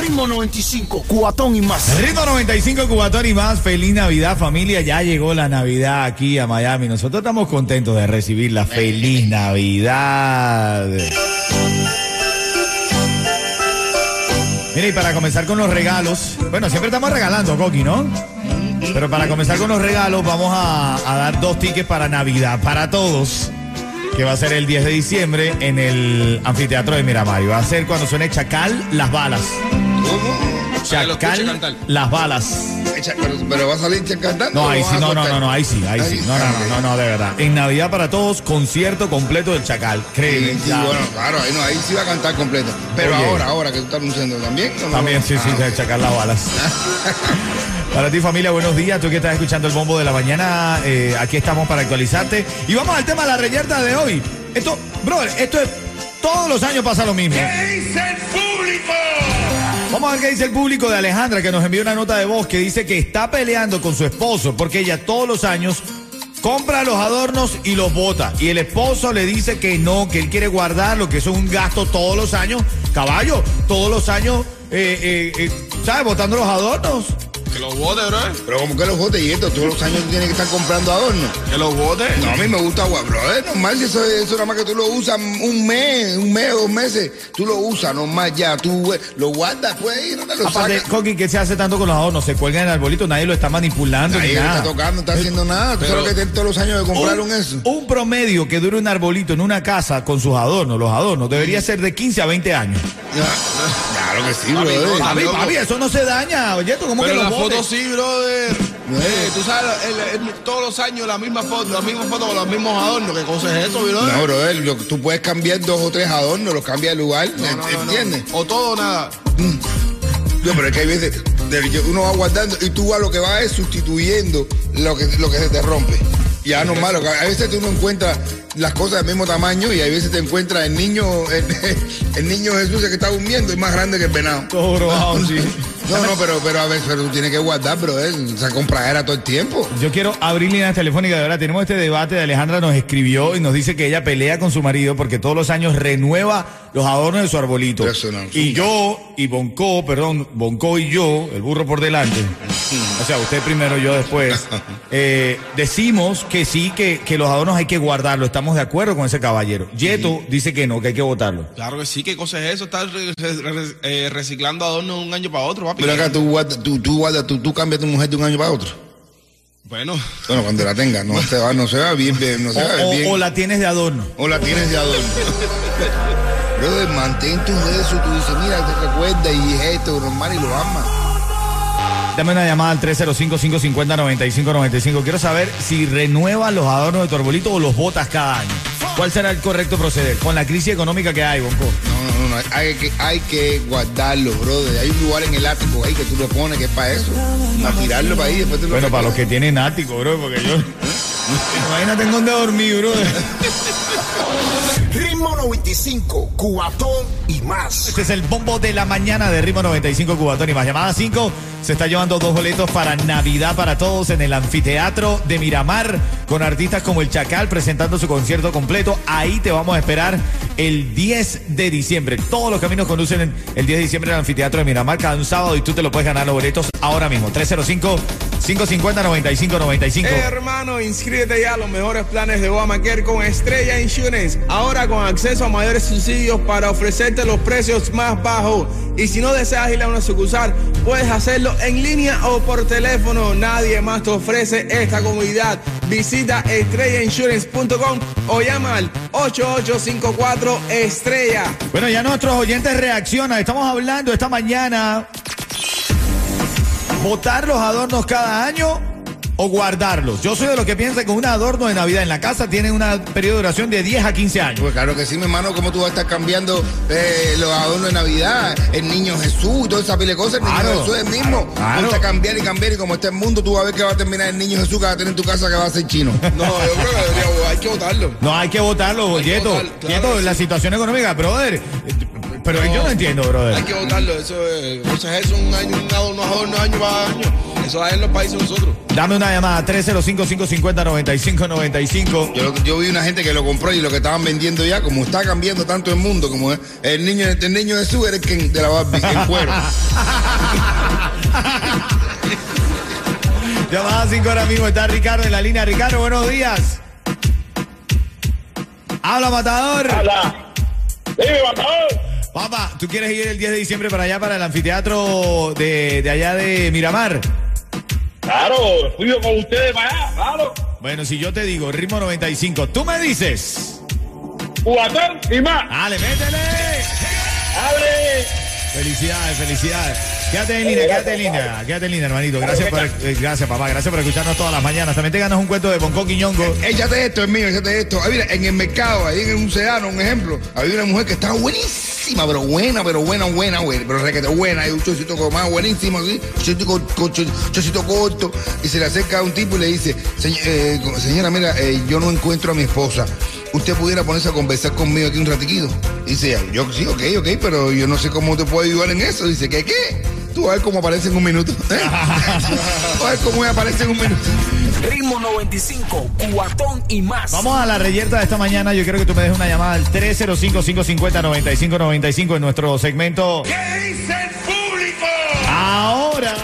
Ritmo 95, cuatón y más. Ritmo 95, Cubatón y más. Feliz Navidad, familia. Ya llegó la Navidad aquí a Miami. Nosotros estamos contentos de recibir la feliz Navidad. Mira, y para comenzar con los regalos, bueno, siempre estamos regalando, Coqui, ¿no? Pero para comenzar con los regalos, vamos a, a dar dos tickets para Navidad, para todos, que va a ser el 10 de diciembre en el anfiteatro de Miramar. Y va a ser cuando suene Chacal, las balas. Chacal, las balas. Pero, pero va a salir cantando. No, ahí sí, no, no, no, no, ahí sí, ahí sí. No, no, no, no, no, de verdad. En Navidad para todos, concierto completo del Chacal. Créeme. Sí, sí, ya. bueno, claro, ahí, no, ahí sí va a cantar completo. Pero Oye. ahora, ahora que tú estás anunciando también. También, sí, sí, Ah, del Chacal las balas. Para ti familia, buenos días. Tú que estás escuchando el bombo de la mañana, eh, aquí estamos para actualizarte. Y vamos al tema de la reyerta de hoy. Esto, brother, esto es, todos los años pasa lo mismo. Vamos a ver qué dice el público de Alejandra, que nos envió una nota de voz que dice que está peleando con su esposo porque ella todos los años compra los adornos y los bota. Y el esposo le dice que no, que él quiere guardarlo, que eso es un gasto todos los años. Caballo, todos los años, eh, eh, eh, ¿sabes? Botando los adornos. Los bote, bro. Pero como que los botes y esto, todos los años tú tienes que estar comprando adornos. Que los bote. No, a mí me gusta, guau, bro, es normal si eso, eso nada más que tú lo usas un mes, un mes, dos meses, tú lo usas nomás ya, tú eh, lo guardas pues y no te lo Aparte, sacas. Coqui, ¿qué se hace tanto con los adornos? Se cuelgan en el arbolito, nadie lo está manipulando Nadie ni lo nada. está tocando, no está haciendo nada. Tú pero- sabes que tienen todos los años de compraron un, eso. un promedio que dure un arbolito en una casa con sus adornos, los adornos, debería ser de 15 a 20 años. Claro que sí, Papi, bro. no, Papi, papi, eso no se daña. Oye, ¿tú cómo Pero que la los foto botes? sí, brother. Eh, tú sabes, el- el- todos los años la misma foto, la misma foto con los mismos adornos. ¿Qué cosa es eso, brother? No, brother, lo- tú puedes cambiar dos o tres adornos, los cambias de lugar. ¿entiendes? O todo o nada. No, pero es que hay veces uno va guardando y tú vas lo que vas es sustituyendo lo que, lo que se te rompe. Ya no malo, a veces tú no encuentras las cosas del mismo tamaño y a veces te encuentras el niño, el, el niño Jesús que está durmiendo es más grande que el venado. Todo brojado, sí. No, no, pero, pero a veces pero tú tienes que guardar, bro, eh, esa compradera todo el tiempo. Yo quiero abrir líneas telefónicas, de verdad. Tenemos este debate de Alejandra nos escribió y nos dice que ella pelea con su marido porque todos los años renueva los adornos de su arbolito. Eso no, y yo, y Bonco, perdón, Bonco y yo, el burro por delante, o sea, usted primero, yo después, eh, decimos que sí, que, que los adornos hay que guardarlos. Estamos de acuerdo con ese caballero. Yeto dice que no, que hay que botarlo. Claro que sí, ¿qué cosa es eso? Re- eh, reciclando adornos de un año para otro, papi. Pero acá tú guardas, tú, tú guardas, tú, tú cambias a tu mujer de un año para otro. Bueno, Bueno, cuando la tengas, no se va, no se va bien, bien, no O, se va o- bien. o la tienes de adorno. O la tienes de adorno. Brother, mantén tus eso. Tú dices, mira, te recuerda y es esto, normal, y lo amas. Dame una llamada al 305-550-9595. Quiero saber si renuevas los adornos de tu arbolito o los botas cada año. ¿Cuál será el correcto proceder? Con la crisis económica que hay, Bonco. No, no, no, no, hay que, hay que guardarlo, brother. Hay un lugar en el ático ahí que tú lo pones que es para eso. Para tirarlo para ahí, después te lo Bueno, para los que tienen ático, bro, porque yo... Imagínate en dónde dormir, bro. Ritmo 95, cuatón y más. Este es el bombo de la mañana de Ritmo 95 Cubatón y más. Llamada 5 se está llevando dos boletos para Navidad para todos en el anfiteatro de Miramar con artistas como El Chacal presentando su concierto completo. Ahí te vamos a esperar el 10 de diciembre. Todos los caminos conducen el 10 de diciembre al anfiteatro de Miramar cada un sábado y tú te lo puedes ganar los boletos ahora mismo. 305 550-9595. Eh, hermano, inscríbete ya a los mejores planes de Obamacare con Estrella Insurance. Ahora con acceso a mayores subsidios para ofrecerte los precios más bajos. Y si no deseas ir a una sucursal, puedes hacerlo en línea o por teléfono. Nadie más te ofrece esta comodidad. Visita estrellainsurance.com o llama al 8854 Estrella. Bueno, ya nuestros oyentes reaccionan. Estamos hablando esta mañana. ¿Votar los adornos cada año o guardarlos? Yo soy de los que piensa que un adorno de Navidad en la casa tiene un periodo de duración de 10 a 15 años. Pues claro que sí, mi hermano, ¿cómo tú vas a estar cambiando eh, los adornos de Navidad? El niño Jesús, toda esa pile de cosas, el niño Claro, Jesús es el mismo. claro. Vas a cambiar y cambiar y como está el mundo, tú vas a ver que va a terminar el niño Jesús que va a tener en tu casa que va a ser chino. No, yo creo que debería, hay que votarlo. No hay que votarlo, Yeto. votar, claro Yeto, la sí. situación económica, brother. Pero yo no entiendo, brother. Hay que votarlo. Eso es, o sea, eso es un año, un adorno, un adorno año para año. Eso hay en los países de nosotros. Dame una llamada 305-550-9595. Yo, yo vi una gente que lo compró y lo que estaban vendiendo ya, como está cambiando tanto el mundo, como es el niño, el niño Jesús era el que de la Barbie, en cuero. Llamada 5 ahora mismo está Ricardo en la línea. Ricardo, buenos días. Habla, matador. Hola. Dime, matador. Papá, ¿tú quieres ir el 10 de diciembre para allá, para el anfiteatro de, de allá de Miramar? Claro, fui con ustedes para allá, claro. Bueno, si yo te digo ritmo 95, tú me dices. Cubatón y más. Dale, métele. ¡Abre! Felicidades, felicidades. Quédate en línea, quédate en línea, quédate en línea, hermanito. Gracias por, eh, gracias, papá. Gracias por escucharnos todas las mañanas. También te ganas un cuento de Bonco Quiñongo. Échate esto, es mío, échate esto. Ah, mira, en el mercado, ahí en un sedano, un ejemplo, había una mujer que estaba buenísima, pero buena, pero buena, buena, buena, pero requete buena, hay un chocito como más buenísimo, así, chocito, chocito corto, y se le acerca a un tipo y le dice, "Se- eh, señora, mira, eh, yo no encuentro a mi esposa. ¿Usted pudiera ponerse a conversar conmigo aquí un ratiquito? Dice, yo sí, ok, ok, pero yo no sé cómo te puedo ayudar en eso. Dice, ¿qué, qué? Tú vas a ver cómo aparece en un minuto. ¿eh? Tú a ver cómo aparece en un minuto. Ritmo 95, cuatón y más. Vamos a la reyerta de esta mañana. Yo quiero que tú me des una llamada al 305-550-9595 en nuestro segmento. ¿Qué dice el público? Ahora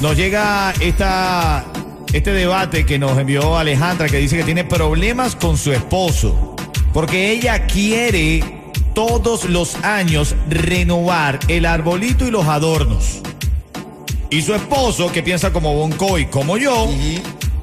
nos llega esta, este debate que nos envió Alejandra que dice que tiene problemas con su esposo porque ella quiere todos los años renovar el arbolito y los adornos. Y su esposo, que piensa como Bonco y como yo,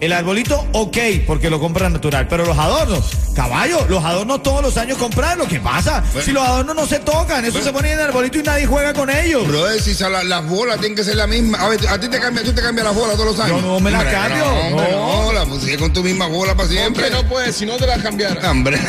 el arbolito, ok, porque lo compra natural. Pero los adornos, caballo, los adornos todos los años comprarlos. ¿Qué pasa? Si los adornos no se tocan, eso se pone en el arbolito y nadie juega con ellos. Brother, si la- las bolas tienen que ser las mismas. A ver, a ti te cambia, tú te cambias las bolas todos los años. Yo no me las cambio, No, hombre, no. no, la pues sigue con tu misma bola para siempre. No puedes, si no te las cambiara. Hombre.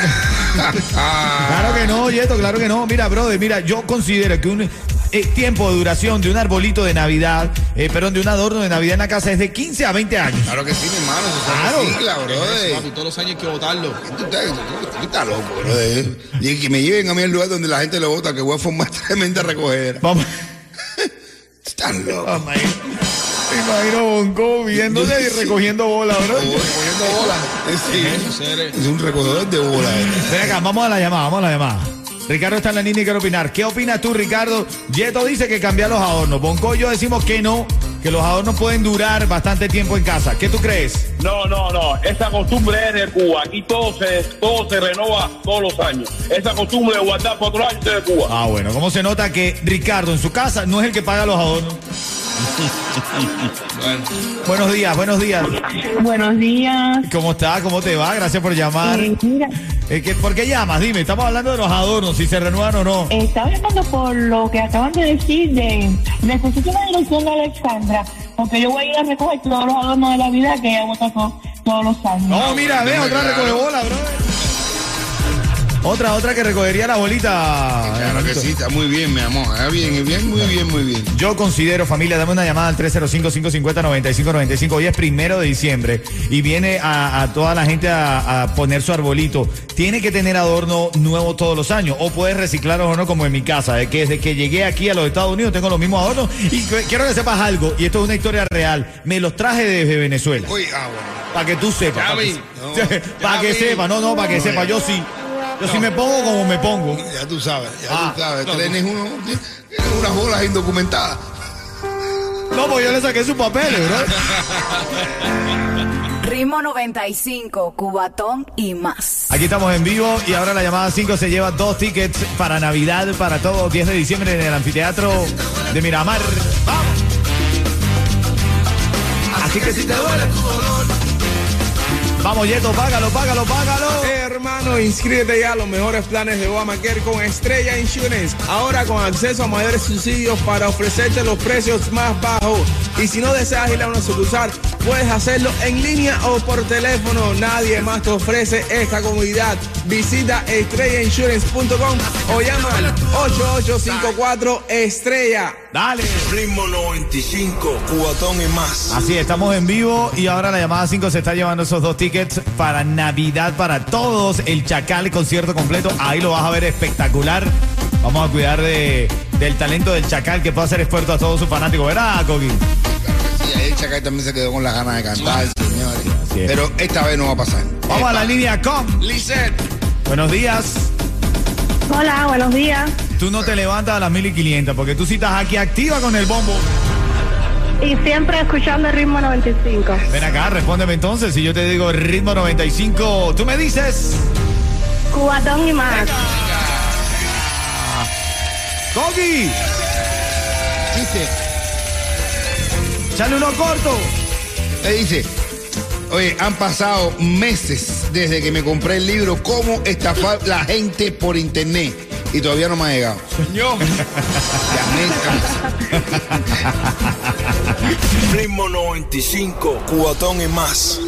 Ah. Claro que no, Yeto, claro que no. Mira, brother, mira, yo considero que un eh, tiempo de duración de un arbolito de Navidad, eh, perdón, de un adorno de Navidad en la casa es de 15 a 20 años. Claro que sí, mi hermano. Eso Claro. recicla, brother. papi, todos los años hay que votarlo. Tú estás, tú- tú estás loco, brother. Y que me lleven a mí al lugar donde la gente lo vota, que voy a formar tremenda recogedera. Vamos. Estás loco. Me imagino Bonco viéndose y recogiendo bola, bro. Poniendo bolas. Sí, es un recogedor de bolas. eh. Ven acá, vamos a la llamada, vamos a la llamada. Ricardo está en la línea y quiere opinar. ¿Qué opinas tú, Ricardo? Yeto dice que cambiar los adornos. Bonco y yo decimos que no, que los adornos pueden durar bastante tiempo en casa. ¿Qué tú crees? No, no, no. Esa costumbre es de Cuba. Aquí todo se, todo se renova todos los años. Esa costumbre de guardar por otros años es de Cuba. Ah, bueno, ¿cómo se nota que Ricardo en su casa no es el que paga los adornos? Buenos días, buenos días. Buenos días. ¿Cómo está? ¿Cómo te va? Gracias por llamar. Eh, mira, Eh, ¿qué- ¿Por qué llamas? Dime, estamos hablando de los adornos, si se renuevan o no. eh, estaba llamando por lo que acaban de decir de necesito una dirección de Alexandra, porque yo voy a ir a recoger todos los adornos de la vida que ella to- todos los años. No, mira, ve, otra recoge bola, bro. Otra, otra que recogería la bolita. Claro que sí, está muy bien, mi amor. Ah, bien, bien, muy bien, muy bien. Yo considero, familia, dame una llamada al 305-550-9595. Hoy es primero de diciembre y viene a, a toda la gente a, a poner su arbolito. Tiene que tener adorno nuevo todos los años o puedes reciclarlos o no, como en mi casa, de que desde que llegué aquí a los Estados Unidos tengo los mismos adornos. Y quiero que sepas algo, y esto es una historia real. Me los traje desde Venezuela. Uy, ah, bueno. Para que tú sepas. Para que, no. pa' que Gaby. sepas, no, no, para que sepas. Yo sí. Yo sí me pongo como me pongo. Ya tú sabes, ya Ah, tú sabes. no, Tienes uno, unas bolas indocumentadas. No, pues yo le saqué sus papeles, bro. Ritmo 95, Cubatón y más. Aquí estamos en vivo y ahora la llamada 5 se lleva dos tickets para Navidad para todo 10 de diciembre en el anfiteatro de Miramar. ¡Vamos! Así que si te duele tu dolor. Vamos, Yeto, págalo, págalo, págalo. Hermano, inscríbete ya a los mejores planes de Obamacare con Estrella Insurance. Ahora con acceso a mayores subsidios para ofrecerte los precios más bajos. Y si no deseas ir a una sucursal, puedes hacerlo en línea o por teléfono. Nadie más te ofrece esta comodidad. Visita estrellainsurance.com o llama al 8854 Estrella. Dale. Ritmo 95, cubatón y más. Así, estamos en vivo y ahora la llamada 5 se está llevando esos dos tickets para Navidad para todos. El Chacal concierto completo, ahí lo vas a ver espectacular. Vamos a cuidar de, del talento del Chacal que puede hacer experto a todos sus fanáticos. ¿Verdad, Coqui? El Chacay también se quedó con las ganas de cantar, señores. Es. Pero esta vez no va a pasar. Vamos a la línea com. Lisette. Buenos días. Hola, buenos días. Tú no te levantas a las 1500 porque tú sí estás aquí activa con el bombo. Y siempre escuchando el ritmo 95. Ven acá, respóndeme entonces. Si yo te digo ritmo 95, tú me dices. Cubatón y más. ¡Coqui! Dice, ¡Chale uno corto! le dice, oye, han pasado meses desde que me compré el libro Cómo estafar la gente por internet. Y todavía no me ha llegado. Señor. Ritmo 95, cubatón y más.